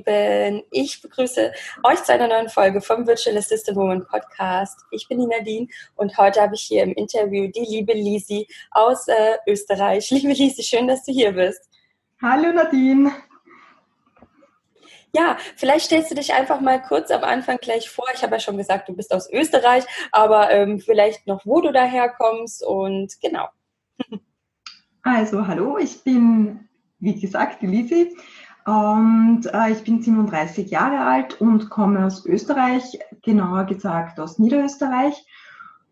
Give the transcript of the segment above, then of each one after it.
Lieben. Ich begrüße euch zu einer neuen Folge vom Virtual Assistant Woman Podcast. Ich bin die Nadine und heute habe ich hier im Interview die liebe Lisi aus äh, Österreich. Liebe Lisi, schön, dass du hier bist. Hallo Nadine. Ja, vielleicht stellst du dich einfach mal kurz am Anfang gleich vor. Ich habe ja schon gesagt, du bist aus Österreich, aber ähm, vielleicht noch, wo du daherkommst und genau. Also, hallo, ich bin, wie gesagt, die Lisi. Und äh, ich bin 37 Jahre alt und komme aus Österreich, genauer gesagt aus Niederösterreich.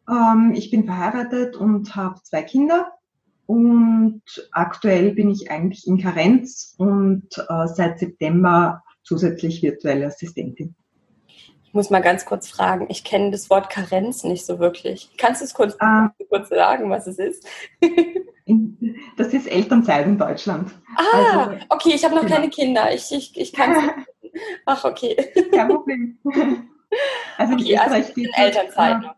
Ähm, ich bin verheiratet und habe zwei Kinder. Und aktuell bin ich eigentlich in Karenz und äh, seit September zusätzlich virtuelle Assistentin. Ich muss mal ganz kurz fragen, ich kenne das Wort Karenz nicht so wirklich. Kannst du es kurz, ah, kurz sagen, was es ist? das ist Elternzeit in Deutschland. Ah, also, okay, ich habe noch genau. keine Kinder. Ich, ich, ich kann. Ach, okay. Kein Problem. Also okay, in also Österreich also geht Elternzeit. Äh,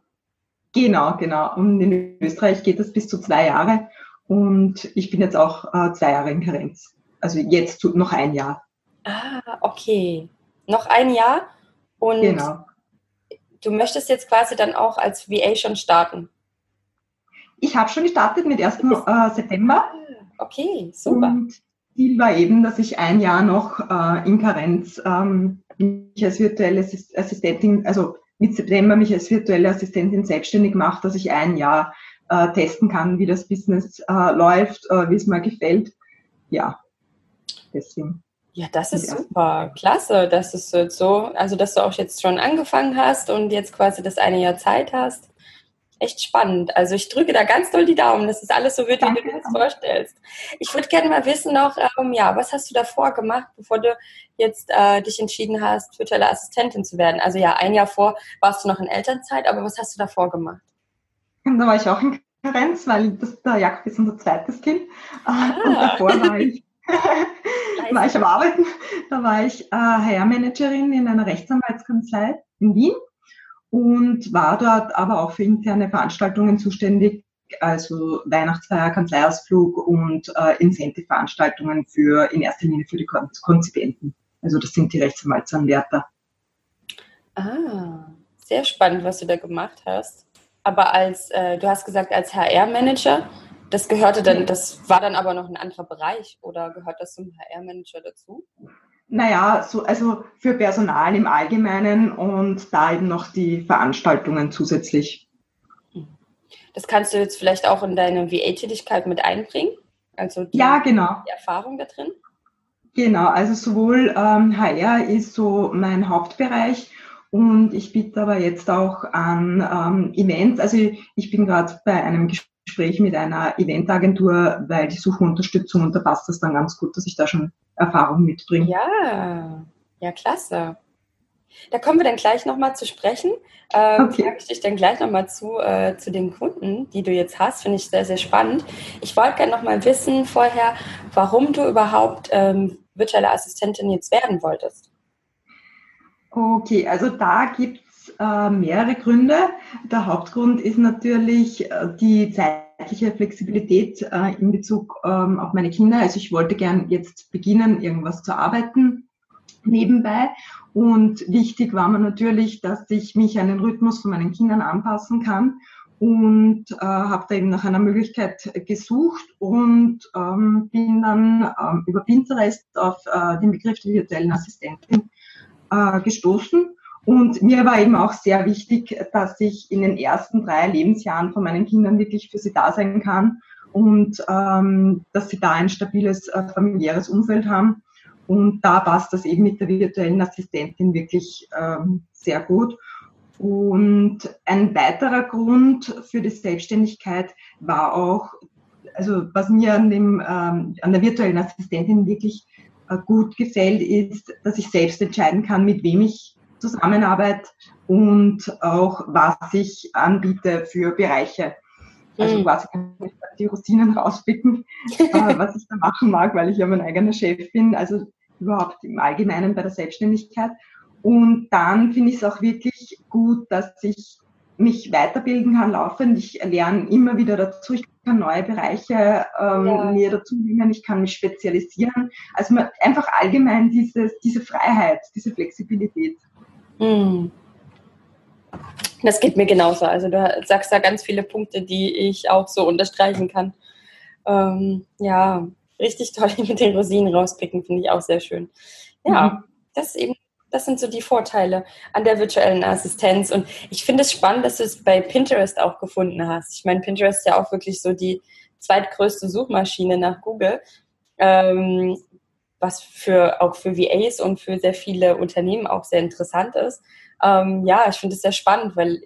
genau, genau. Und in Österreich geht das bis zu zwei Jahre. Und ich bin jetzt auch äh, zwei Jahre in Karenz. Also jetzt noch ein Jahr. Ah, okay. Noch ein Jahr? Und genau. du möchtest jetzt quasi dann auch als VA schon starten? Ich habe schon gestartet mit 1. Äh, September. Ah, okay, super. Und Ziel war eben, dass ich ein Jahr noch äh, in Karenz ähm, mich als virtuelle Assistentin, also mit September mich als virtuelle Assistentin selbstständig mache, dass ich ein Jahr äh, testen kann, wie das Business äh, läuft, äh, wie es mir gefällt. Ja, deswegen. Ja, das ist super. Klasse, dass es so, also dass du auch jetzt schon angefangen hast und jetzt quasi das eine Jahr Zeit hast. Echt spannend. Also ich drücke da ganz doll die Daumen, dass es alles so wird, wie du dir das vorstellst. Ich würde gerne mal wissen noch, ähm, ja, was hast du davor gemacht, bevor du jetzt äh, dich entschieden hast, virtuelle Assistentin zu werden? Also ja, ein Jahr vor warst du noch in Elternzeit, aber was hast du davor gemacht? Da war ich auch in Karenz, weil das, der Jakob ist unser zweites Kind. Ah. Und davor war ich war ich am Arbeiten. Da war ich äh, HR-Managerin in einer Rechtsanwaltskanzlei in Wien und war dort aber auch für interne Veranstaltungen zuständig, also Weihnachtsfeier, Kanzleiausflug und äh, Incentive-Veranstaltungen für in erster Linie für die Konzipenten. Also das sind die Rechtsanwaltsanwärter. Ah, sehr spannend, was du da gemacht hast. Aber als, äh, du hast gesagt, als HR-Manager, das gehörte dann, das war dann aber noch ein anderer Bereich oder gehört das zum HR-Manager dazu? Naja, so, also für Personal im Allgemeinen und da eben noch die Veranstaltungen zusätzlich. Das kannst du jetzt vielleicht auch in deine VA-Tätigkeit mit einbringen? Also die, ja, genau. die Erfahrung da drin? Genau, also sowohl ähm, HR ist so mein Hauptbereich und ich biete aber jetzt auch an ähm, Events. Also ich bin gerade bei einem Gespräch Gespräch mit einer Eventagentur, weil die suchen Unterstützung und da passt das dann ganz gut, dass ich da schon Erfahrung mitbringe. Ja, ja, klasse. Da kommen wir dann gleich nochmal zu sprechen. Ähm, okay. Frage ich dich dann gleich nochmal zu, äh, zu den Kunden, die du jetzt hast. Finde ich sehr, sehr spannend. Ich wollte gerne nochmal wissen vorher, warum du überhaupt ähm, virtuelle Assistentin jetzt werden wolltest. Okay, also da gibt äh, mehrere Gründe. Der Hauptgrund ist natürlich äh, die zeitliche Flexibilität äh, in Bezug ähm, auf meine Kinder. Also ich wollte gern jetzt beginnen, irgendwas zu arbeiten nebenbei. Und wichtig war mir natürlich, dass ich mich an den Rhythmus von meinen Kindern anpassen kann und äh, habe da eben nach einer Möglichkeit gesucht und ähm, bin dann ähm, über Pinterest auf äh, den Begriff der virtuellen Assistentin äh, gestoßen und mir war eben auch sehr wichtig, dass ich in den ersten drei Lebensjahren von meinen Kindern wirklich für sie da sein kann und ähm, dass sie da ein stabiles äh, familiäres Umfeld haben. Und da passt das eben mit der virtuellen Assistentin wirklich ähm, sehr gut. Und ein weiterer Grund für die Selbstständigkeit war auch, also was mir an, dem, ähm, an der virtuellen Assistentin wirklich äh, gut gefällt, ist, dass ich selbst entscheiden kann, mit wem ich zusammenarbeite und auch was ich anbiete für Bereiche. Also mhm. quasi kann ich die Rosinen rauspicken, äh, was ich da machen mag, weil ich ja mein eigener Chef bin. Also überhaupt im Allgemeinen bei der Selbstständigkeit. Und dann finde ich es auch wirklich gut, dass ich mich weiterbilden kann laufend. Ich lerne immer wieder dazu. Ich kann neue Bereiche ähm, ja. mir dazu nehmen. Ich kann mich spezialisieren. Also einfach allgemein dieses, diese Freiheit, diese Flexibilität. Hm. Das geht mir genauso. Also du sagst da ganz viele Punkte, die ich auch so unterstreichen kann. Ähm, ja, richtig toll mit den Rosinen rauspicken, finde ich auch sehr schön. Ja, mhm. das ist eben das sind so die Vorteile an der virtuellen Assistenz. Und ich finde es spannend, dass du es bei Pinterest auch gefunden hast. Ich meine, Pinterest ist ja auch wirklich so die zweitgrößte Suchmaschine nach Google, ähm, was für auch für VAs und für sehr viele Unternehmen auch sehr interessant ist. Ähm, ja, ich finde es sehr spannend, weil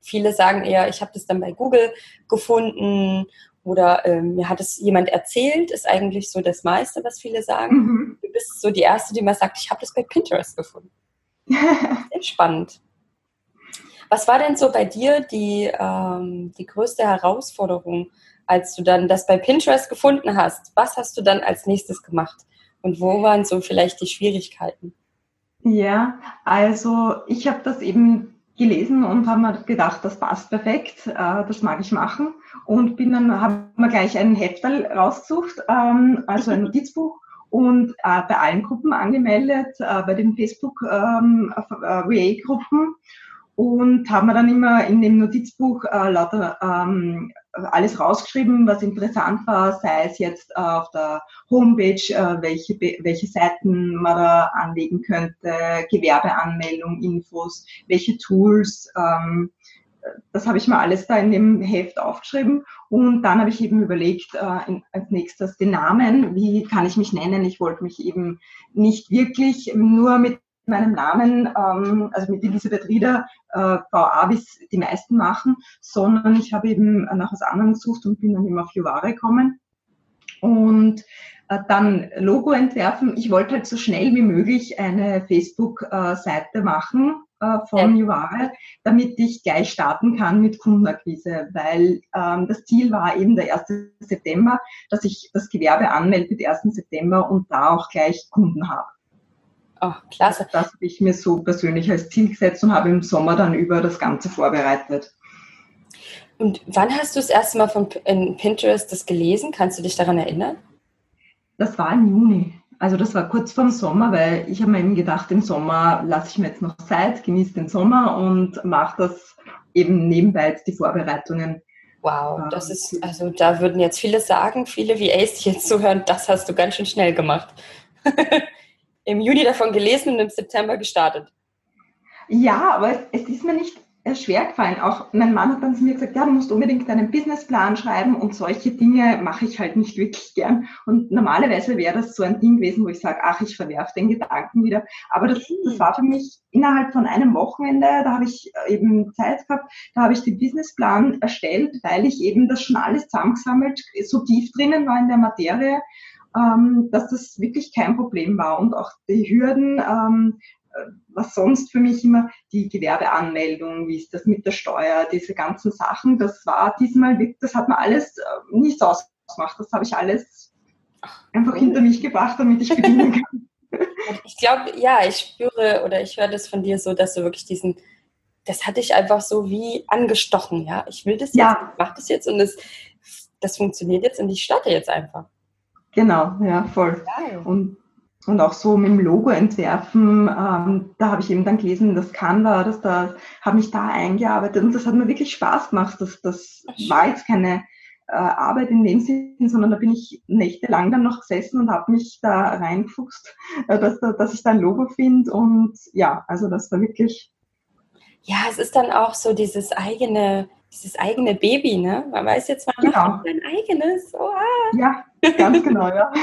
viele sagen eher, ich habe das dann bei Google gefunden oder ähm, mir hat es jemand erzählt, ist eigentlich so das meiste, was viele sagen. Mhm. Du bist so die Erste, die mal sagt, ich habe das bei Pinterest gefunden. Sehr spannend. Was war denn so bei dir die, ähm, die größte Herausforderung, als du dann das bei Pinterest gefunden hast? Was hast du dann als nächstes gemacht? Und wo waren so vielleicht die Schwierigkeiten? Ja, also ich habe das eben gelesen und habe mir gedacht, das passt perfekt, äh, das mag ich machen und bin dann, haben wir gleich ein Heftel rausgesucht, ähm, also ein Notizbuch und äh, bei allen Gruppen angemeldet, äh, bei den Facebook ähm, äh, gruppen und haben wir dann immer in dem Notizbuch äh, lauter ähm, alles rausgeschrieben, was interessant war, sei es jetzt äh, auf der Homepage, äh, welche, welche Seiten man da anlegen könnte, Gewerbeanmeldung, Infos, welche Tools. Ähm, das habe ich mir alles da in dem Heft aufgeschrieben und dann habe ich eben überlegt, äh, als nächstes den Namen, wie kann ich mich nennen? Ich wollte mich eben nicht wirklich nur mit meinem Namen, ähm, also mit Elisabeth Rieder, äh, VA, wie es die meisten machen, sondern ich habe eben nach was anderem gesucht und bin dann eben auf Juvare gekommen. Und äh, dann Logo entwerfen. Ich wollte halt so schnell wie möglich eine Facebook-Seite machen äh, von Juvare, damit ich gleich starten kann mit Kundenakquise, weil ähm, das Ziel war eben der 1. September, dass ich das Gewerbe anmelde mit 1. September und da auch gleich Kunden habe. Oh, klasse. Das habe ich mir so persönlich als Ziel gesetzt und habe im Sommer dann über das Ganze vorbereitet. Und wann hast du das erste Mal von Pinterest das gelesen? Kannst du dich daran erinnern? Das war im Juni. Also das war kurz vor dem Sommer, weil ich habe mir eben gedacht, im Sommer lasse ich mir jetzt noch Zeit, genieße den Sommer und mache das eben nebenbei jetzt die Vorbereitungen. Wow, das ist, also da würden jetzt viele sagen, viele VAs, die jetzt zuhören, das hast du ganz schön schnell gemacht. im Juni davon gelesen und im September gestartet. Ja, aber es, ist mir nicht schwer gefallen. Auch mein Mann hat dann zu mir gesagt, ja, du musst unbedingt einen Businessplan schreiben und solche Dinge mache ich halt nicht wirklich gern. Und normalerweise wäre das so ein Ding gewesen, wo ich sage, ach, ich verwerfe den Gedanken wieder. Aber das, das war für mich innerhalb von einem Wochenende, da habe ich eben Zeit gehabt, da habe ich den Businessplan erstellt, weil ich eben das schon alles zusammengesammelt, so tief drinnen war in der Materie, ähm, dass das wirklich kein Problem war und auch die Hürden, ähm, äh, was sonst für mich immer die Gewerbeanmeldung, wie ist das mit der Steuer, diese ganzen Sachen, das war diesmal wirklich, das hat mir alles äh, nichts ausgemacht, das habe ich alles einfach hinter mich gebracht, damit ich bedienen kann. Ich glaube, ja, ich spüre oder ich höre das von dir so, dass du wirklich diesen, das hatte ich einfach so wie angestochen, ja. Ich will das jetzt, ja. ich mache das jetzt und das, das funktioniert jetzt und ich starte jetzt einfach. Genau, ja, voll. Und, und auch so mit dem Logo entwerfen, ähm, da habe ich eben dann gelesen, das Canva, das da, habe mich da eingearbeitet und das hat mir wirklich Spaß gemacht. Das, das war jetzt keine äh, Arbeit in dem Sinn, sondern da bin ich nächtelang dann noch gesessen und habe mich da reingefuchst, äh, dass, dass ich da ein Logo finde und ja, also das war wirklich ja, es ist dann auch so dieses eigene, dieses eigene Baby, ne? Man weiß jetzt mal, genau. sein eigenes. Oh, ah. Ja, ganz genau, ja.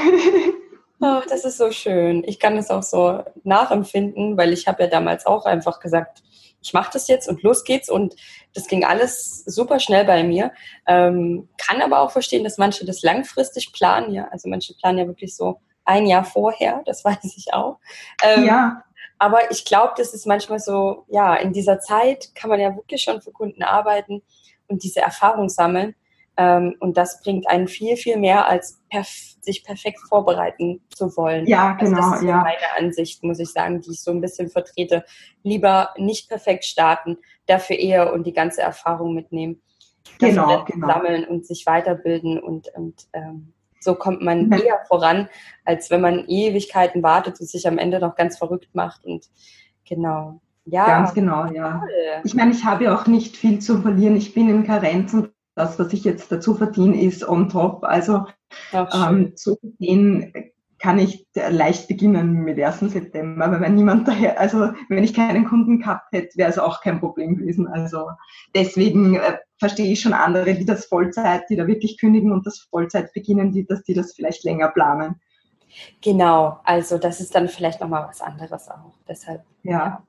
Oh, das ist so schön. Ich kann es auch so nachempfinden, weil ich habe ja damals auch einfach gesagt, ich mache das jetzt und los geht's. Und das ging alles super schnell bei mir. Ähm, kann aber auch verstehen, dass manche das langfristig planen. Ja, also manche planen ja wirklich so ein Jahr vorher. Das weiß ich auch. Ähm, ja. Aber ich glaube, das ist manchmal so, ja, in dieser Zeit kann man ja wirklich schon für Kunden arbeiten und diese Erfahrung sammeln. Ähm, und das bringt einen viel, viel mehr, als perf sich perfekt vorbereiten zu wollen. Ja, genau. Also das ist ja. meine Ansicht, muss ich sagen, die ich so ein bisschen vertrete. Lieber nicht perfekt starten, dafür eher und die ganze Erfahrung mitnehmen. Genau, genau. Sammeln und sich weiterbilden und, und ähm, so kommt man ja. eher voran, als wenn man Ewigkeiten wartet und sich am Ende noch ganz verrückt macht. Und genau. Ja. Ganz genau, ja. Toll. Ich meine, ich habe ja auch nicht viel zu verlieren. Ich bin in Karenz und das, was ich jetzt dazu verdiene, ist on top. Also ähm, so gesehen kann ich leicht beginnen mit 1. September, weil wenn niemand daher, also wenn ich keinen Kunden gehabt hätte, wäre es auch kein Problem gewesen. Also deswegen äh, verstehe ich schon andere, die das Vollzeit, die da wirklich kündigen und das Vollzeit beginnen, die, dass die das vielleicht länger planen. Genau, also das ist dann vielleicht nochmal was anderes auch. Deshalb. Ja.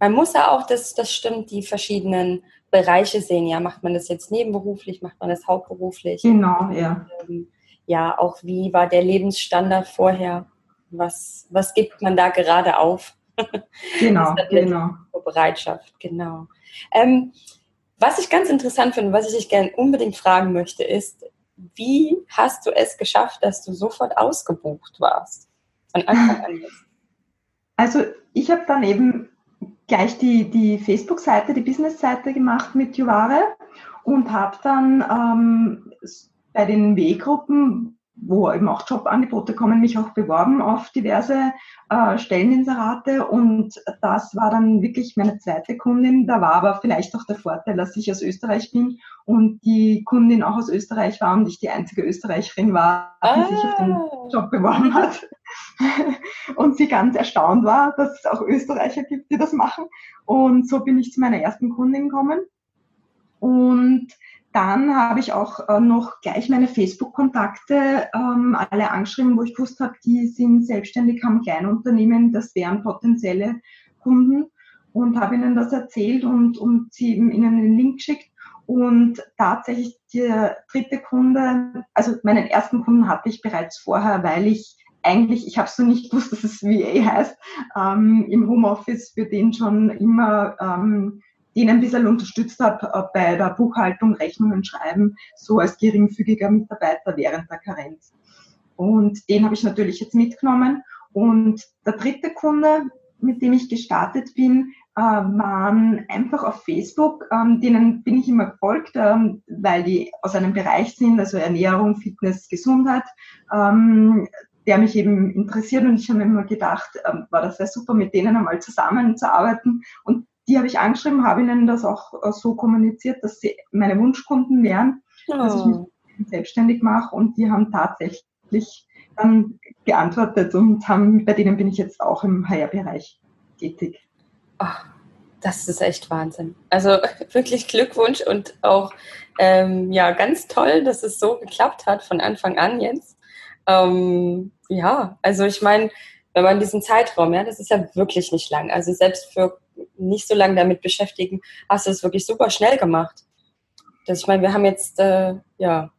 Man muss ja auch, das, das stimmt, die verschiedenen Bereiche sehen. Ja, macht man das jetzt nebenberuflich, macht man das hauptberuflich? Genau, ja. Ähm, ja, auch wie war der Lebensstandard vorher? Was, was gibt man da gerade auf? Genau, genau. Bereitschaft, genau. Ähm, was ich ganz interessant finde, was ich dich gerne unbedingt fragen möchte, ist, wie hast du es geschafft, dass du sofort ausgebucht warst? Von Anfang an. Also ich habe dann eben gleich die, die Facebook-Seite, die Business-Seite gemacht mit Juvare und habe dann ähm, bei den W-Gruppen, wo eben auch Jobangebote kommen, mich auch beworben auf diverse äh, Stelleninserate und das war dann wirklich meine zweite Kundin. Da war aber vielleicht auch der Vorteil, dass ich aus Österreich bin und die Kundin auch aus Österreich war und ich die einzige Österreicherin war, die ah. sich auf den. Job beworben hat. und sie ganz erstaunt war, dass es auch Österreicher gibt, die das machen. Und so bin ich zu meiner ersten Kundin gekommen. Und dann habe ich auch äh, noch gleich meine Facebook-Kontakte ähm, alle angeschrieben, wo ich gewusst habe, die sind selbstständig, haben Kleinunternehmen, das wären potenzielle Kunden und habe ihnen das erzählt und, und sie ihnen einen Link geschickt. Und tatsächlich der dritte Kunde, also meinen ersten Kunden hatte ich bereits vorher, weil ich eigentlich, ich habe so nicht gewusst, dass es VA heißt, ähm, im Homeoffice für den schon immer ähm, den ein bisschen unterstützt habe äh, bei der Buchhaltung, Rechnungen schreiben, so als geringfügiger Mitarbeiter während der Karenz. Und den habe ich natürlich jetzt mitgenommen. Und der dritte Kunde, mit dem ich gestartet bin, äh, waren einfach auf Facebook. Ähm, denen bin ich immer gefolgt, ähm, weil die aus einem Bereich sind, also Ernährung, Fitness, Gesundheit, ähm, der mich eben interessiert. Und ich habe mir immer gedacht, war das wäre super, mit denen einmal zusammenzuarbeiten. Und die habe ich angeschrieben, habe ihnen das auch äh, so kommuniziert, dass sie meine Wunschkunden wären, oh. dass ich mich oh. selbstständig mache und die haben tatsächlich dann geantwortet und haben, bei denen bin ich jetzt auch im HR-Bereich tätig. Ach, das ist echt Wahnsinn. Also wirklich Glückwunsch und auch ähm, ja ganz toll, dass es so geklappt hat von Anfang an jetzt. Ähm, ja, also ich meine, wenn man diesen Zeitraum, ja, das ist ja wirklich nicht lang. Also selbst für nicht so lange damit beschäftigen, hast du es wirklich super schnell gemacht. Das, ich meine, wir haben jetzt äh, ja,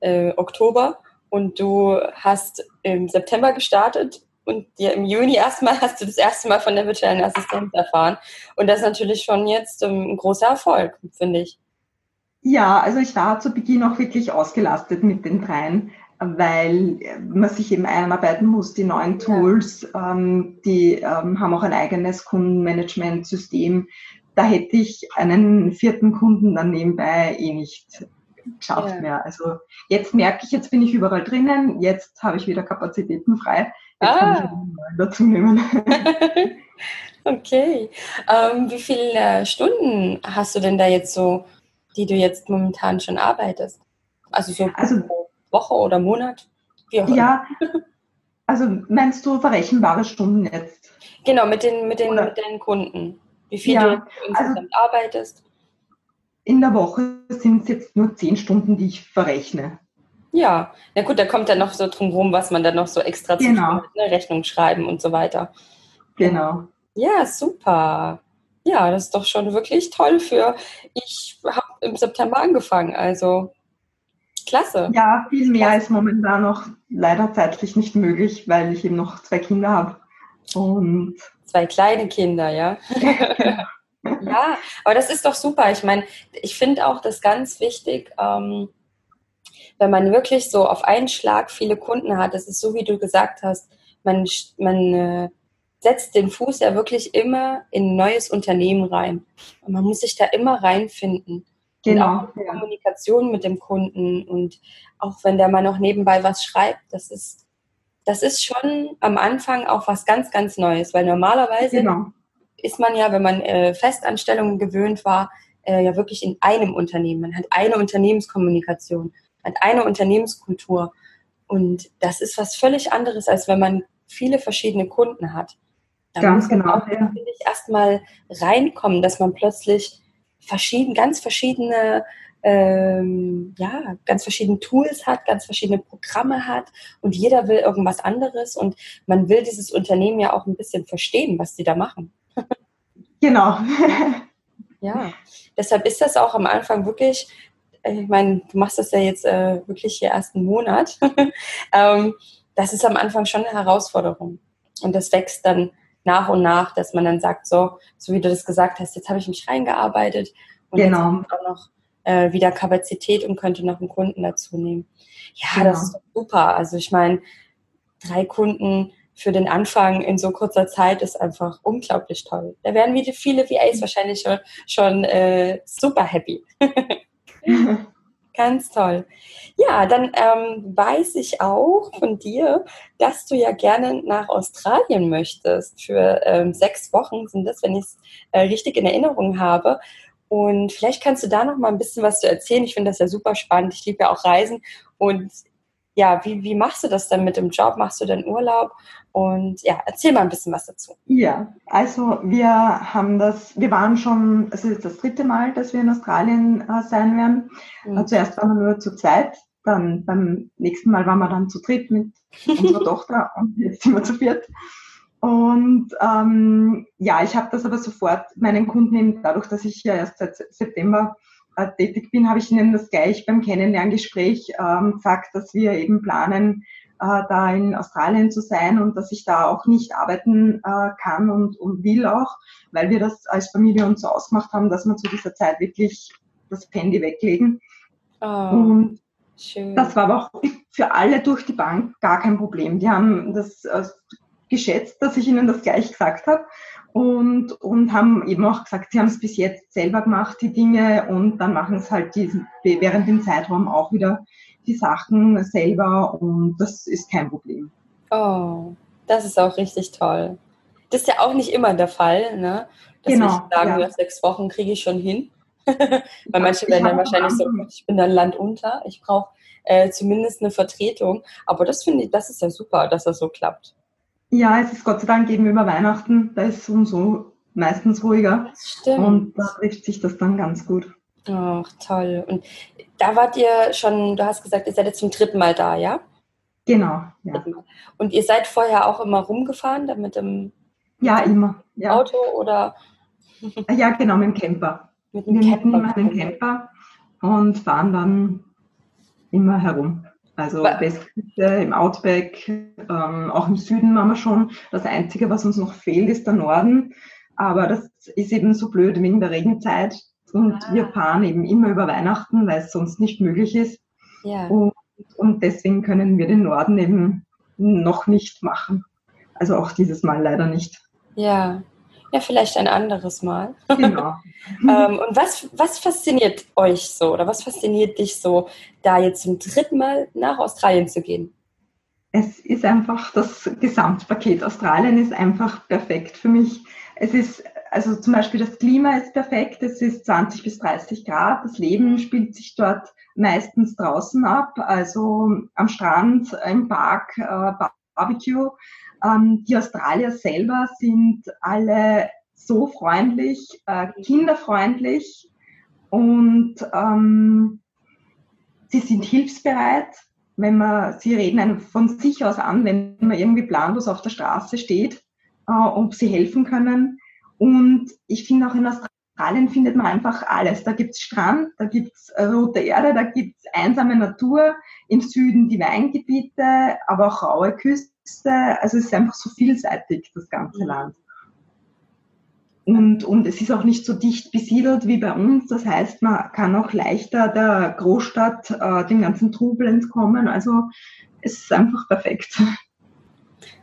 äh, Oktober und du hast im September gestartet und ja, im Juni erstmal hast du das erste Mal von der virtuellen Assistenz erfahren. Und das ist natürlich schon jetzt ähm, ein großer Erfolg, finde ich. Ja, also ich war zu Beginn auch wirklich ausgelastet mit den dreien weil man sich eben einarbeiten muss. Die neuen Tools, ja. ähm, die ähm, haben auch ein eigenes Kundenmanagementsystem. Da hätte ich einen vierten Kunden dann nebenbei eh nicht geschafft ja. mehr. Also jetzt merke ich, jetzt bin ich überall drinnen, jetzt habe ich wieder Kapazitäten frei. Jetzt ah. kann ich einen neuen dazu nehmen. okay. Ähm, wie viele Stunden hast du denn da jetzt so, die du jetzt momentan schon arbeitest? Also so also, Woche oder Monat? ja, also meinst du verrechenbare Stunden jetzt? Genau, mit den, mit den, mit den Kunden. Wie viel ja, du insgesamt also arbeitest? In der Woche sind es jetzt nur zehn Stunden, die ich verrechne. Ja, na gut, da kommt dann noch so drum rum, was man dann noch so extra genau. zu ne? Rechnung schreiben und so weiter. Genau. Ja, super. Ja, das ist doch schon wirklich toll für. Ich habe im September angefangen, also klasse. Ja, viel mehr klasse. ist momentan noch leider zeitlich nicht möglich, weil ich eben noch zwei Kinder habe. Und zwei kleine Kinder, ja. ja, aber das ist doch super. Ich meine, ich finde auch das ganz wichtig, ähm, wenn man wirklich so auf einen Schlag viele Kunden hat, das ist so, wie du gesagt hast, man, man äh, setzt den Fuß ja wirklich immer in ein neues Unternehmen rein. Und man muss sich da immer reinfinden. Genau. Und auch Kommunikation mit dem Kunden und auch wenn der mal noch nebenbei was schreibt, das ist, das ist schon am Anfang auch was ganz, ganz Neues, weil normalerweise genau. ist man ja, wenn man äh, Festanstellungen gewöhnt war, äh, ja wirklich in einem Unternehmen. Man hat eine Unternehmenskommunikation, hat eine Unternehmenskultur. Und das ist was völlig anderes, als wenn man viele verschiedene Kunden hat. Da Ganz genau. Auch, ja. ich, erstmal reinkommen, dass man plötzlich verschieden, ganz verschiedene ähm, ja, ganz verschiedene Tools hat, ganz verschiedene Programme hat und jeder will irgendwas anderes und man will dieses Unternehmen ja auch ein bisschen verstehen, was die da machen. Genau. ja, deshalb ist das auch am Anfang wirklich, ich meine, du machst das ja jetzt äh, wirklich hier ersten Monat, ähm, das ist am Anfang schon eine Herausforderung und das wächst dann nach und nach, dass man dann sagt, so, so wie du das gesagt hast, jetzt habe ich mich reingearbeitet und genau. jetzt auch noch äh, wieder Kapazität und könnte noch einen Kunden dazu nehmen. Ja, genau. das ist super. Also ich meine, drei Kunden für den Anfang in so kurzer Zeit ist einfach unglaublich toll. Da werden wieder viele VAs wahrscheinlich schon, schon äh, super happy. Ganz toll. Ja, dann ähm, weiß ich auch von dir, dass du ja gerne nach Australien möchtest. Für ähm, sechs Wochen sind das, wenn ich es äh, richtig in Erinnerung habe. Und vielleicht kannst du da noch mal ein bisschen was zu erzählen. Ich finde das ja super spannend. Ich liebe ja auch Reisen. Und ja, wie, wie machst du das dann mit dem Job? Machst du denn Urlaub? Und ja, erzähl mal ein bisschen was dazu. Ja, also wir haben das, wir waren schon, es ist das dritte Mal, dass wir in Australien äh, sein werden. Mhm. Also zuerst waren wir nur zu zweit, dann beim nächsten Mal waren wir dann zu dritt mit unserer Tochter und jetzt sind wir zu viert. Und ähm, ja, ich habe das aber sofort meinen Kunden eben dadurch, dass ich ja erst seit September äh, tätig bin, habe ich ihnen das gleich beim Kennenlerngespräch ähm, gesagt, dass wir eben planen, äh, da in Australien zu sein und dass ich da auch nicht arbeiten äh, kann und, und will auch, weil wir das als Familie uns so ausgemacht haben, dass wir zu dieser Zeit wirklich das Handy weglegen. Oh, und schön. das war aber auch für alle durch die Bank gar kein Problem. Die haben das äh, geschätzt, dass ich ihnen das gleich gesagt habe und, und haben eben auch gesagt, sie haben es bis jetzt selber gemacht, die Dinge, und dann machen es halt diesen, während dem Zeitraum auch wieder die Sachen selber und das ist kein Problem. Oh, das ist auch richtig toll. Das ist ja auch nicht immer der Fall, ne? Dass genau, ich sagen, ja. sechs Wochen kriege ich schon hin. Weil manche werden dann wahrscheinlich so, ich bin dann landunter, ich brauche äh, zumindest eine Vertretung. Aber das finde ich, das ist ja super, dass das so klappt. Ja, es ist Gott sei Dank eben über Weihnachten, da ist es so meistens ruhiger. Das stimmt. Und da trifft sich das dann ganz gut. Ach, toll. Und da wart ihr schon, du hast gesagt, ihr seid jetzt zum dritten Mal da, ja? Genau, ja. Und ihr seid vorher auch immer rumgefahren, da mit dem ja, immer. Ja. Auto oder? Ja, genau, mit dem Camper. Mit dem Wir Camper. mieten immer einen Camper und fahren dann immer herum. Also Westküste, im Outback, ähm, auch im Süden waren wir schon. Das Einzige, was uns noch fehlt, ist der Norden. Aber das ist eben so blöd wegen der Regenzeit. Und ah. wir fahren eben immer über Weihnachten, weil es sonst nicht möglich ist. Ja. Und, und deswegen können wir den Norden eben noch nicht machen. Also auch dieses Mal leider nicht. Ja, ja, vielleicht ein anderes Mal. Genau. ähm, und was, was fasziniert euch so oder was fasziniert dich so, da jetzt zum dritten Mal nach Australien zu gehen? Es ist einfach das Gesamtpaket. Australien ist einfach perfekt für mich. Es ist, also zum Beispiel das Klima ist perfekt. Es ist 20 bis 30 Grad. Das Leben spielt sich dort meistens draußen ab, also am Strand, im Park, äh, Barbecue. Ähm, die Australier selber sind alle so freundlich, äh, kinderfreundlich und ähm, sie sind hilfsbereit wenn man, sie reden einen von sich aus an, wenn man irgendwie planlos auf der Straße steht, äh, ob sie helfen können. Und ich finde auch in Australien findet man einfach alles. Da gibt's Strand, da gibt's rote Erde, da gibt's einsame Natur, im Süden die Weingebiete, aber auch raue Küste. Also es ist einfach so vielseitig, das ganze mhm. Land. Und, und es ist auch nicht so dicht besiedelt wie bei uns. Das heißt, man kann auch leichter der Großstadt, äh, den ganzen Trubel entkommen. Also es ist einfach perfekt.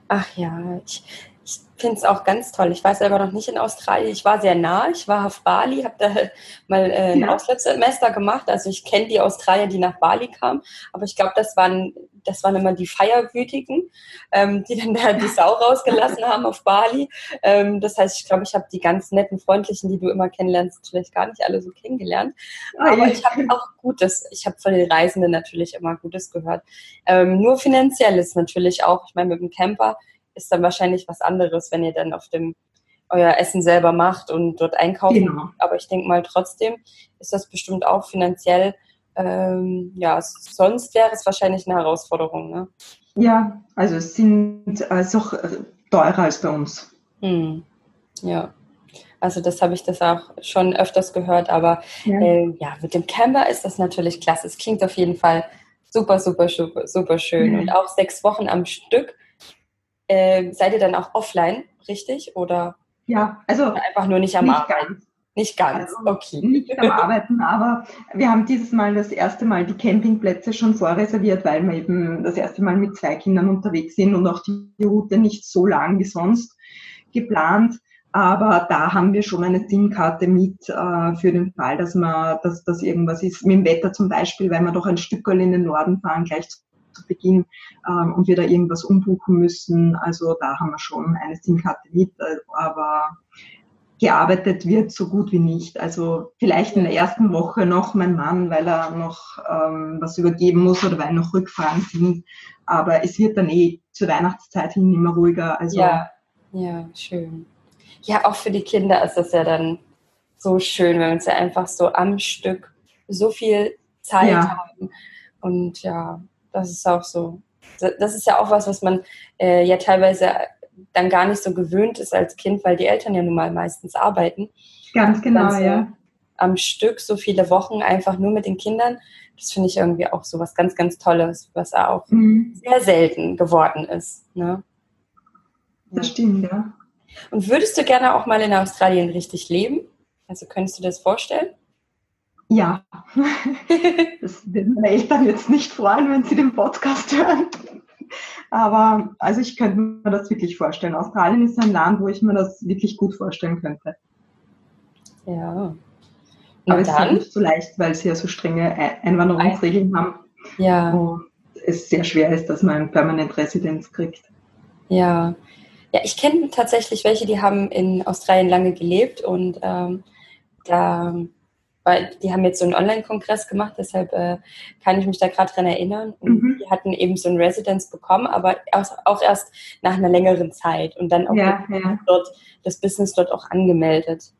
Ach ja, ich, ich finde es auch ganz toll. Ich war selber noch nicht in Australien. Ich war sehr nah. Ich war auf Bali, habe da mal äh, ein ja. Auslandssemester gemacht. Also ich kenne die Australier, die nach Bali kamen. Aber ich glaube, das waren, das waren immer die Feierwütigen, ähm, die dann da die Sau rausgelassen haben auf Bali. Ähm, das heißt, ich glaube, ich habe die ganz netten, freundlichen, die du immer kennenlernst, vielleicht gar nicht alle so kennengelernt. Aber ich habe auch Gutes. Ich habe von den Reisenden natürlich immer Gutes gehört. Ähm, nur finanziell ist natürlich auch, ich meine, mit dem Camper ist dann wahrscheinlich was anderes, wenn ihr dann auf dem euer Essen selber macht und dort einkaufen. Genau. Aber ich denke mal, trotzdem ist das bestimmt auch finanziell, ähm, ja, sonst wäre es wahrscheinlich eine Herausforderung. Ne? Ja, also es sind also auch teurer als bei uns. Hm. Ja. Also das habe ich das auch schon öfters gehört, aber ja. Äh, ja, mit dem Camper ist das natürlich klasse. Es klingt auf jeden Fall super, super, super, super schön. Mhm. Und auch sechs Wochen am Stück äh, seid ihr dann auch offline, richtig? Oder ja, also einfach nur nicht am nicht Arbeiten? Ganz. Nicht ganz, also okay. Nicht am Arbeiten, aber wir haben dieses Mal das erste Mal die Campingplätze schon vorreserviert, weil wir eben das erste Mal mit zwei Kindern unterwegs sind und auch die Route nicht so lang wie sonst geplant. Aber da haben wir schon eine SIM-Karte mit äh, für den Fall, dass man, dass das irgendwas ist mit dem Wetter zum Beispiel, weil wir doch ein Stück in den Norden fahren, gleich zu Beginn ähm, und wir da irgendwas umbuchen müssen. Also da haben wir schon eine SIM-Karte mit, äh, aber gearbeitet wird so gut wie nicht. Also vielleicht in der ersten Woche noch mein Mann, weil er noch ähm, was übergeben muss oder weil noch Rückfahren sind. Aber es wird dann eh zur Weihnachtszeit hin immer ruhiger. Also ja, ja, schön. Ja, auch für die Kinder ist das ja dann so schön, wenn sie einfach so am Stück so viel Zeit ja. haben. Und ja, das ist auch so. Das ist ja auch was, was man äh, ja teilweise dann gar nicht so gewöhnt ist als Kind, weil die Eltern ja nun mal meistens arbeiten. Ganz genau, so ja. Am Stück so viele Wochen einfach nur mit den Kindern. Das finde ich irgendwie auch so was ganz, ganz Tolles, was auch mhm. sehr selten geworden ist. Ne? Das stimmt, ja. Und würdest du gerne auch mal in Australien richtig leben? Also könntest du das vorstellen? Ja, das werden meine Eltern jetzt nicht freuen, wenn sie den Podcast hören. Aber also ich könnte mir das wirklich vorstellen. Australien ist ein Land, wo ich mir das wirklich gut vorstellen könnte. Ja. Und Aber es ist halt nicht so leicht, weil sie ja so strenge Einwanderungsregeln haben. Ja. Und es sehr schwer ist, dass man Permanent Residenz kriegt. Ja. Ja, ich kenne tatsächlich welche, die haben in Australien lange gelebt und ähm, da weil die haben jetzt so einen Online-Kongress gemacht, deshalb äh, kann ich mich da gerade dran erinnern. Und mhm. die hatten eben so ein Residence bekommen, aber auch erst nach einer längeren Zeit und dann auch ja, ja. dort das Business dort auch angemeldet.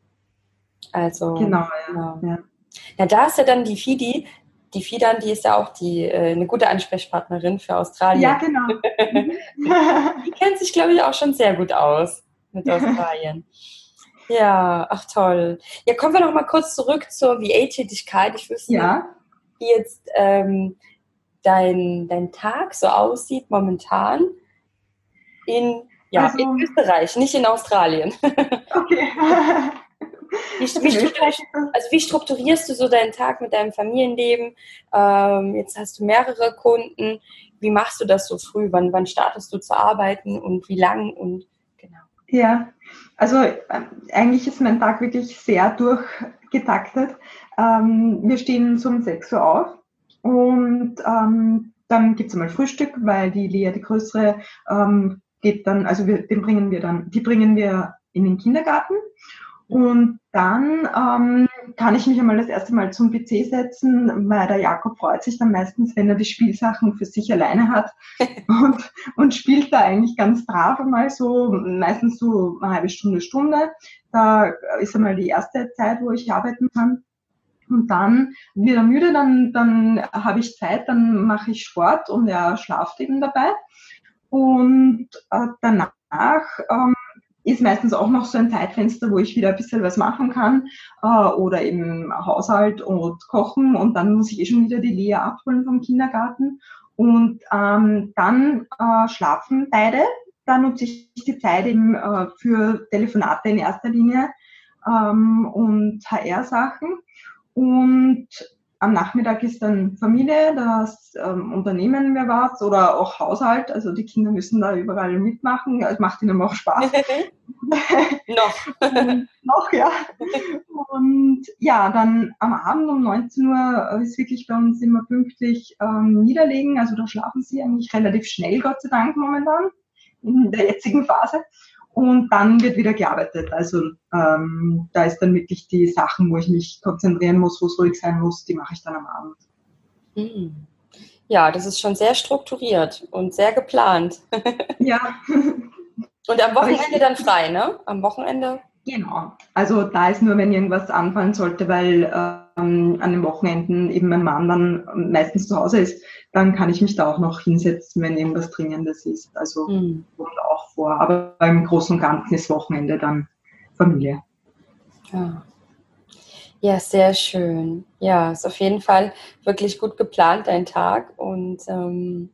Also genau, ja. ja. ja. da ist ja dann die Fidi, die Fidan, die ist ja auch die äh, eine gute Ansprechpartnerin für Australien. Ja, genau. die kennt sich, glaube ich, auch schon sehr gut aus mit Australien. Ja, ach toll. Ja, kommen wir noch mal kurz zurück zur VA-Tätigkeit. Ich wüsste, ja. wie jetzt ähm, dein, dein Tag so aussieht momentan in, ja, also, in Österreich, nicht in Australien. Okay. Wie, wie, also wie strukturierst du so deinen Tag mit deinem Familienleben? Ähm, jetzt hast du mehrere Kunden. Wie machst du das so früh? Wann, wann startest du zu arbeiten und wie lang? Und genau. Ja, also äh, eigentlich ist mein Tag wirklich sehr durchgetaktet. Ähm, wir stehen um 6 Uhr auf und ähm, dann gibt es einmal Frühstück, weil die Lea, die größere, ähm, geht dann, also wir, den bringen wir dann, die bringen wir in den Kindergarten und dann ähm, kann ich mich einmal das erste Mal zum PC setzen, weil der Jakob freut sich dann meistens, wenn er die Spielsachen für sich alleine hat und, und spielt da eigentlich ganz brav einmal so, meistens so eine halbe Stunde, Stunde. Da ist einmal die erste Zeit, wo ich arbeiten kann. Und dann wird er müde, dann, dann habe ich Zeit, dann mache ich Sport und er schlaft eben dabei. Und äh, danach ähm, ist meistens auch noch so ein Zeitfenster, wo ich wieder ein bisschen was machen kann äh, oder eben Haushalt und Kochen. Und dann muss ich eh schon wieder die Lea abholen vom Kindergarten. Und ähm, dann äh, schlafen beide. Da nutze ich die Zeit eben äh, für Telefonate in erster Linie ähm, und HR-Sachen und am Nachmittag ist dann Familie, das ähm, Unternehmen mir was oder auch Haushalt. Also die Kinder müssen da überall mitmachen. Es macht ihnen auch Spaß. noch. noch, ja. Und ja, dann am Abend um 19 Uhr ist wirklich bei uns immer pünktlich ähm, niederlegen. Also da schlafen sie eigentlich relativ schnell, Gott sei Dank momentan, in der jetzigen Phase. Und dann wird wieder gearbeitet. Also ähm, da ist dann wirklich die Sachen, wo ich mich konzentrieren muss, wo es ruhig sein muss, die mache ich dann am Abend. Hm. Ja, das ist schon sehr strukturiert und sehr geplant. ja. Und am Wochenende dann frei, ne? Am Wochenende? Genau. Also da ist nur, wenn irgendwas anfallen sollte, weil ähm, an den Wochenenden eben mein Mann dann meistens zu Hause ist, dann kann ich mich da auch noch hinsetzen, wenn irgendwas Dringendes ist. Also mhm. kommt auch vor. Aber im Großen und Ganzen ist Wochenende dann Familie. Ja. ja, sehr schön. Ja, ist auf jeden Fall wirklich gut geplant, dein Tag. Und ähm,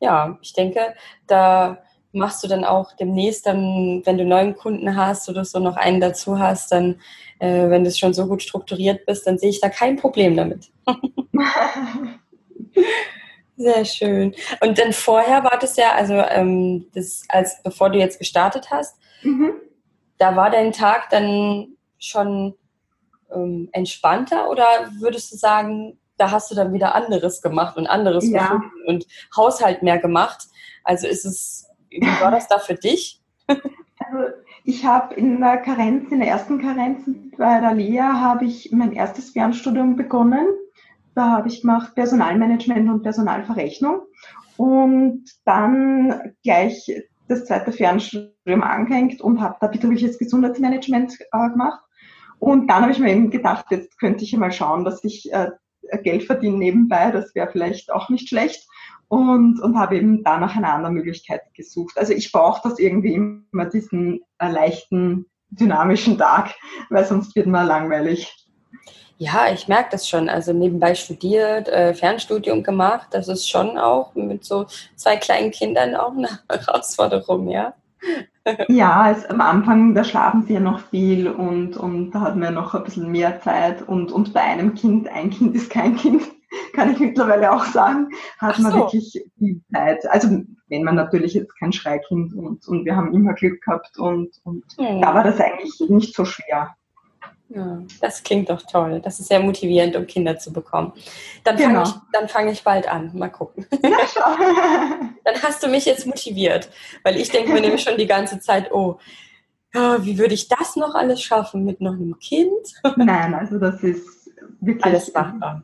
ja, ich denke, da machst du dann auch demnächst dann, wenn du neuen Kunden hast oder so noch einen dazu hast, dann, äh, wenn du schon so gut strukturiert bist, dann sehe ich da kein Problem damit. Sehr schön. Und dann vorher war das ja, also ähm, das, als bevor du jetzt gestartet hast, mhm. da war dein Tag dann schon ähm, entspannter oder würdest du sagen, da hast du dann wieder anderes gemacht und anderes ja. und Haushalt mehr gemacht? Also ist es wie war das da für dich? Also ich habe in der Karenz, in der ersten Karenz bei der Lea, habe ich mein erstes Fernstudium begonnen. Da habe ich gemacht Personalmanagement und Personalverrechnung und dann gleich das zweite Fernstudium angehängt und habe da betriebliches Gesundheitsmanagement äh, gemacht. Und dann habe ich mir eben gedacht, jetzt könnte ich mal schauen, dass ich äh, Geld verdiene nebenbei. Das wäre vielleicht auch nicht schlecht und, und habe eben da nach einer anderen Möglichkeit gesucht. Also ich brauche das irgendwie immer, diesen äh, leichten, dynamischen Tag, weil sonst wird man langweilig. Ja, ich merke das schon. Also nebenbei studiert, äh, Fernstudium gemacht, das ist schon auch mit so zwei kleinen Kindern auch eine Herausforderung, ja. ja, es, am Anfang, da schlafen sie ja noch viel und, und da hat man ja noch ein bisschen mehr Zeit und, und bei einem Kind, ein Kind ist kein Kind kann ich mittlerweile auch sagen, hat so. man wirklich viel Zeit. Also wenn man natürlich jetzt kein Schreikind und, und wir haben immer Glück gehabt und, und hm. da war das eigentlich nicht so schwer. Ja, das klingt doch toll. Das ist sehr motivierend, um Kinder zu bekommen. Dann fange genau. ich, fang ich bald an. Mal gucken. Ja, dann hast du mich jetzt motiviert, weil ich denke mir nämlich schon die ganze Zeit, oh, wie würde ich das noch alles schaffen mit noch einem Kind? Nein, also das ist wirklich alles machbar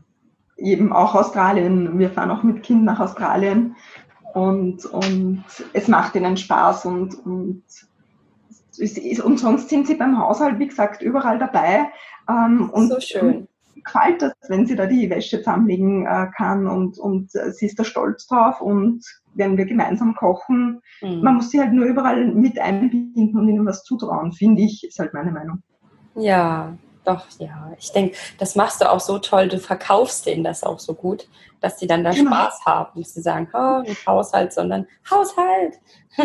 eben auch Australien. Wir fahren auch mit Kind nach Australien und, und es macht ihnen Spaß und, und, ist, und sonst sind sie beim Haushalt, wie gesagt, überall dabei. Ähm, und, so schön. gefällt das, wenn sie da die Wäsche zusammenlegen äh, kann und, und äh, sie ist da stolz drauf und wenn wir gemeinsam kochen, mhm. man muss sie halt nur überall mit einbinden und ihnen was zutrauen, finde ich, ist halt meine Meinung. Ja, doch, ja. Ich denke, das machst du auch so toll. Du verkaufst denen das auch so gut, dass die dann da genau. Spaß haben. Dass sie sagen, oh, nicht Haushalt, sondern Haushalt.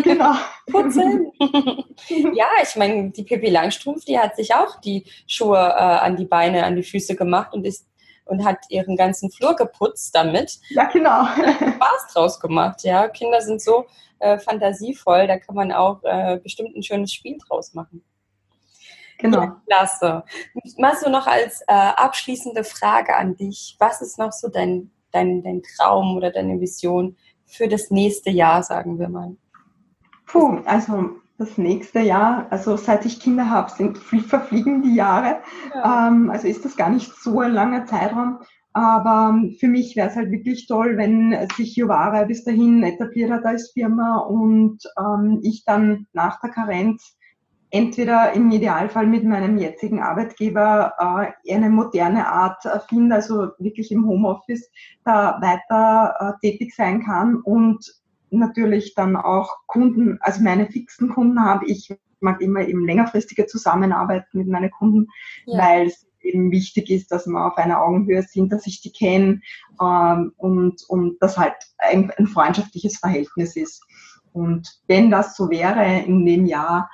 Genau. Putzen. ja, ich meine, die Pippi Langstrumpf, die hat sich auch die Schuhe äh, an die Beine, an die Füße gemacht und ist und hat ihren ganzen Flur geputzt damit. Ja, genau. Spaß draus gemacht, ja. Kinder sind so äh, fantasievoll, da kann man auch äh, bestimmt ein schönes Spiel draus machen. Genau. Ja, klasse. Mal so noch als äh, abschließende Frage an dich. Was ist noch so dein, dein, dein Traum oder deine Vision für das nächste Jahr, sagen wir mal? Puh, also das nächste Jahr, also seit ich Kinder habe, sind verfliegen die Jahre. Ja. Ähm, also ist das gar nicht so ein langer Zeitraum. Aber für mich wäre es halt wirklich toll, wenn sich Jovara bis dahin etabliert hat als Firma und ähm, ich dann nach der Karenz entweder im Idealfall mit meinem jetzigen Arbeitgeber äh, eine moderne Art äh, finde, also wirklich im Homeoffice da weiter äh, tätig sein kann und natürlich dann auch Kunden, also meine fixen Kunden habe. Ich mag immer eben längerfristige Zusammenarbeit mit meinen Kunden, ja. weil es eben wichtig ist, dass wir auf einer Augenhöhe sind, dass ich die kenne ähm, und, und das halt ein, ein freundschaftliches Verhältnis ist. Und wenn das so wäre in dem Jahr,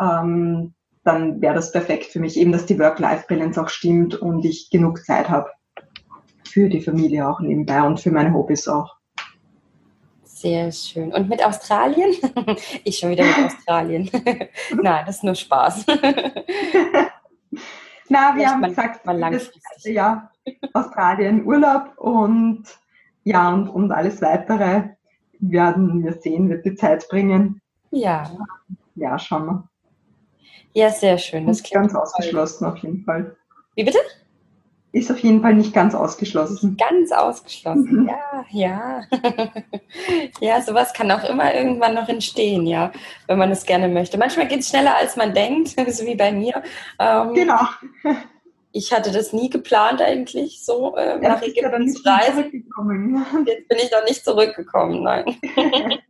ähm, dann wäre das perfekt für mich, eben dass die Work-Life-Balance auch stimmt und ich genug Zeit habe für die Familie auch nebenbei und für meine Hobbys auch. Sehr schön. Und mit Australien? Ich schon wieder mit Australien. Nein, das ist nur Spaß. Na, wir haben man, gesagt, mal langfristig. ja, Australien Urlaub und ja, und, und alles weitere werden wir sehen, wird die Zeit bringen. Ja. Ja, schauen wir. Ja, sehr schön. Das klingt ganz ausgeschlossen auf jeden Fall. Wie bitte? Ist auf jeden Fall nicht ganz ausgeschlossen. Ganz ausgeschlossen, mhm. ja, ja. ja, sowas kann auch immer irgendwann noch entstehen, ja, wenn man es gerne möchte. Manchmal geht es schneller, als man denkt, so wie bei mir. Ähm, genau. Ich hatte das nie geplant eigentlich, so äh, ja, nach Ägypten zu reisen. Jetzt bin ich noch nicht zurückgekommen, nein.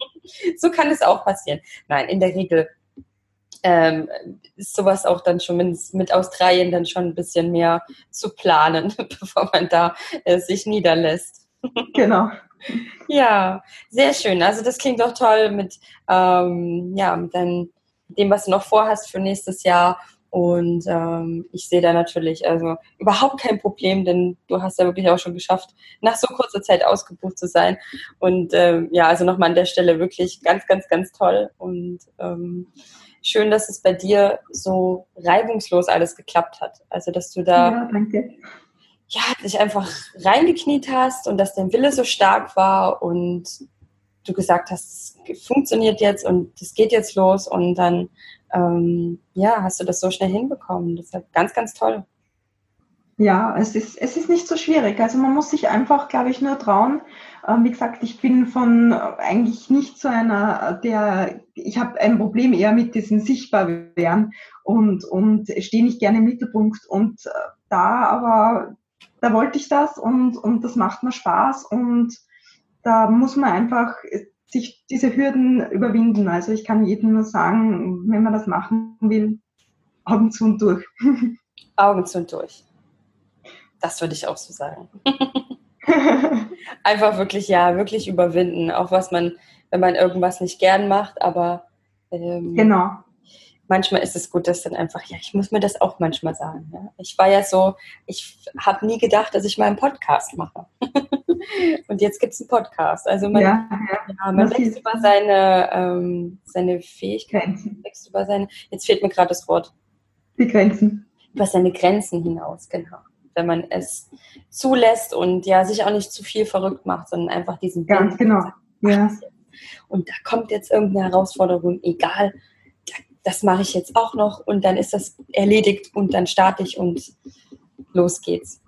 so kann es auch passieren. Nein, in der Regel ähm, ist sowas auch dann schon mit, mit, Australien dann schon ein bisschen mehr zu planen, bevor man da äh, sich niederlässt. Genau. ja, sehr schön. Also das klingt doch toll mit, ähm, ja, mit dein, dem, was du noch vorhast für nächstes Jahr. Und ähm, ich sehe da natürlich also überhaupt kein Problem, denn du hast ja wirklich auch schon geschafft, nach so kurzer Zeit ausgebucht zu sein. Und ähm, ja, also nochmal an der Stelle wirklich ganz, ganz, ganz toll. Und ähm, schön, dass es bei dir so reibungslos alles geklappt hat. Also, dass du da ja, danke. Ja, dich einfach reingekniet hast und dass dein Wille so stark war und du gesagt hast, es funktioniert jetzt und es geht jetzt los und dann ähm, ja, hast du das so schnell hinbekommen. Das ist ganz, ganz toll. Ja, es ist, es ist nicht so schwierig. Also man muss sich einfach, glaube ich, nur trauen. Ähm, wie gesagt, ich bin von äh, eigentlich nicht so einer, der, ich habe ein Problem eher mit diesem Sichtbarwerden und, und stehe nicht gerne im Mittelpunkt. Und äh, da aber, da wollte ich das und, und das macht mir Spaß und da muss man einfach sich diese Hürden überwinden. Also ich kann jedem nur sagen, wenn man das machen will, Augen zu und durch. Augen zu und durch. Das würde ich auch so sagen. Einfach wirklich, ja, wirklich überwinden, auch was man, wenn man irgendwas nicht gern macht, aber ähm, genau. manchmal ist es gut, dass dann einfach, ja, ich muss mir das auch manchmal sagen. Ja. Ich war ja so, ich habe nie gedacht, dass ich mal einen Podcast mache. Und jetzt gibt es einen Podcast. Also man, ja, ja. ja man wächst über seine, ähm, seine Fähigkeiten, wächst über seine, jetzt fehlt mir gerade das Wort. Die Grenzen. Über seine Grenzen hinaus, genau wenn man es zulässt und ja sich auch nicht zu viel verrückt macht, sondern einfach diesen Ganz genau. Sagt, ja. Und da kommt jetzt irgendeine Herausforderung, egal, das mache ich jetzt auch noch und dann ist das erledigt und dann starte ich und los geht's.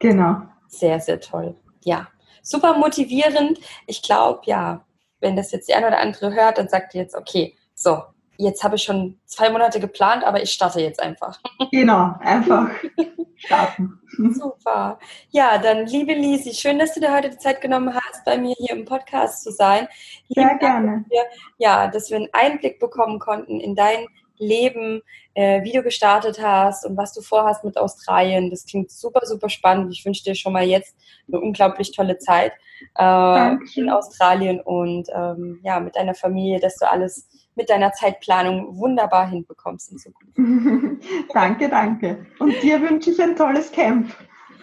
Genau. Sehr, sehr toll. Ja, super motivierend. Ich glaube, ja, wenn das jetzt der eine oder andere hört, dann sagt ihr jetzt, okay, so, jetzt habe ich schon zwei Monate geplant, aber ich starte jetzt einfach. Genau, einfach starten. Super. Ja, dann liebe Lisi, schön, dass du dir heute die Zeit genommen hast, bei mir hier im Podcast zu sein. Sehr Lieben gerne. Wir, ja, dass wir einen Einblick bekommen konnten in dein Leben, äh, wie du gestartet hast und was du vorhast mit Australien. Das klingt super, super spannend. Ich wünsche dir schon mal jetzt eine unglaublich tolle Zeit äh, in Australien und ähm, ja, mit deiner Familie, dass du alles mit deiner Zeitplanung wunderbar hinbekommst in Zukunft. danke, danke. Und dir wünsche ich ein tolles Camp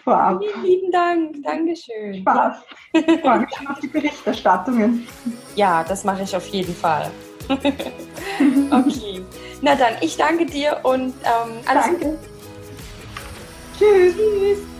vorab. Vielen lieben Dank, Dankeschön. Spaß. Ich freue mich schon auf die Berichterstattungen. Ja, das mache ich auf jeden Fall. okay. Na dann, ich danke dir und ähm, alles Danke. Gute. Tschüss. Tschüss.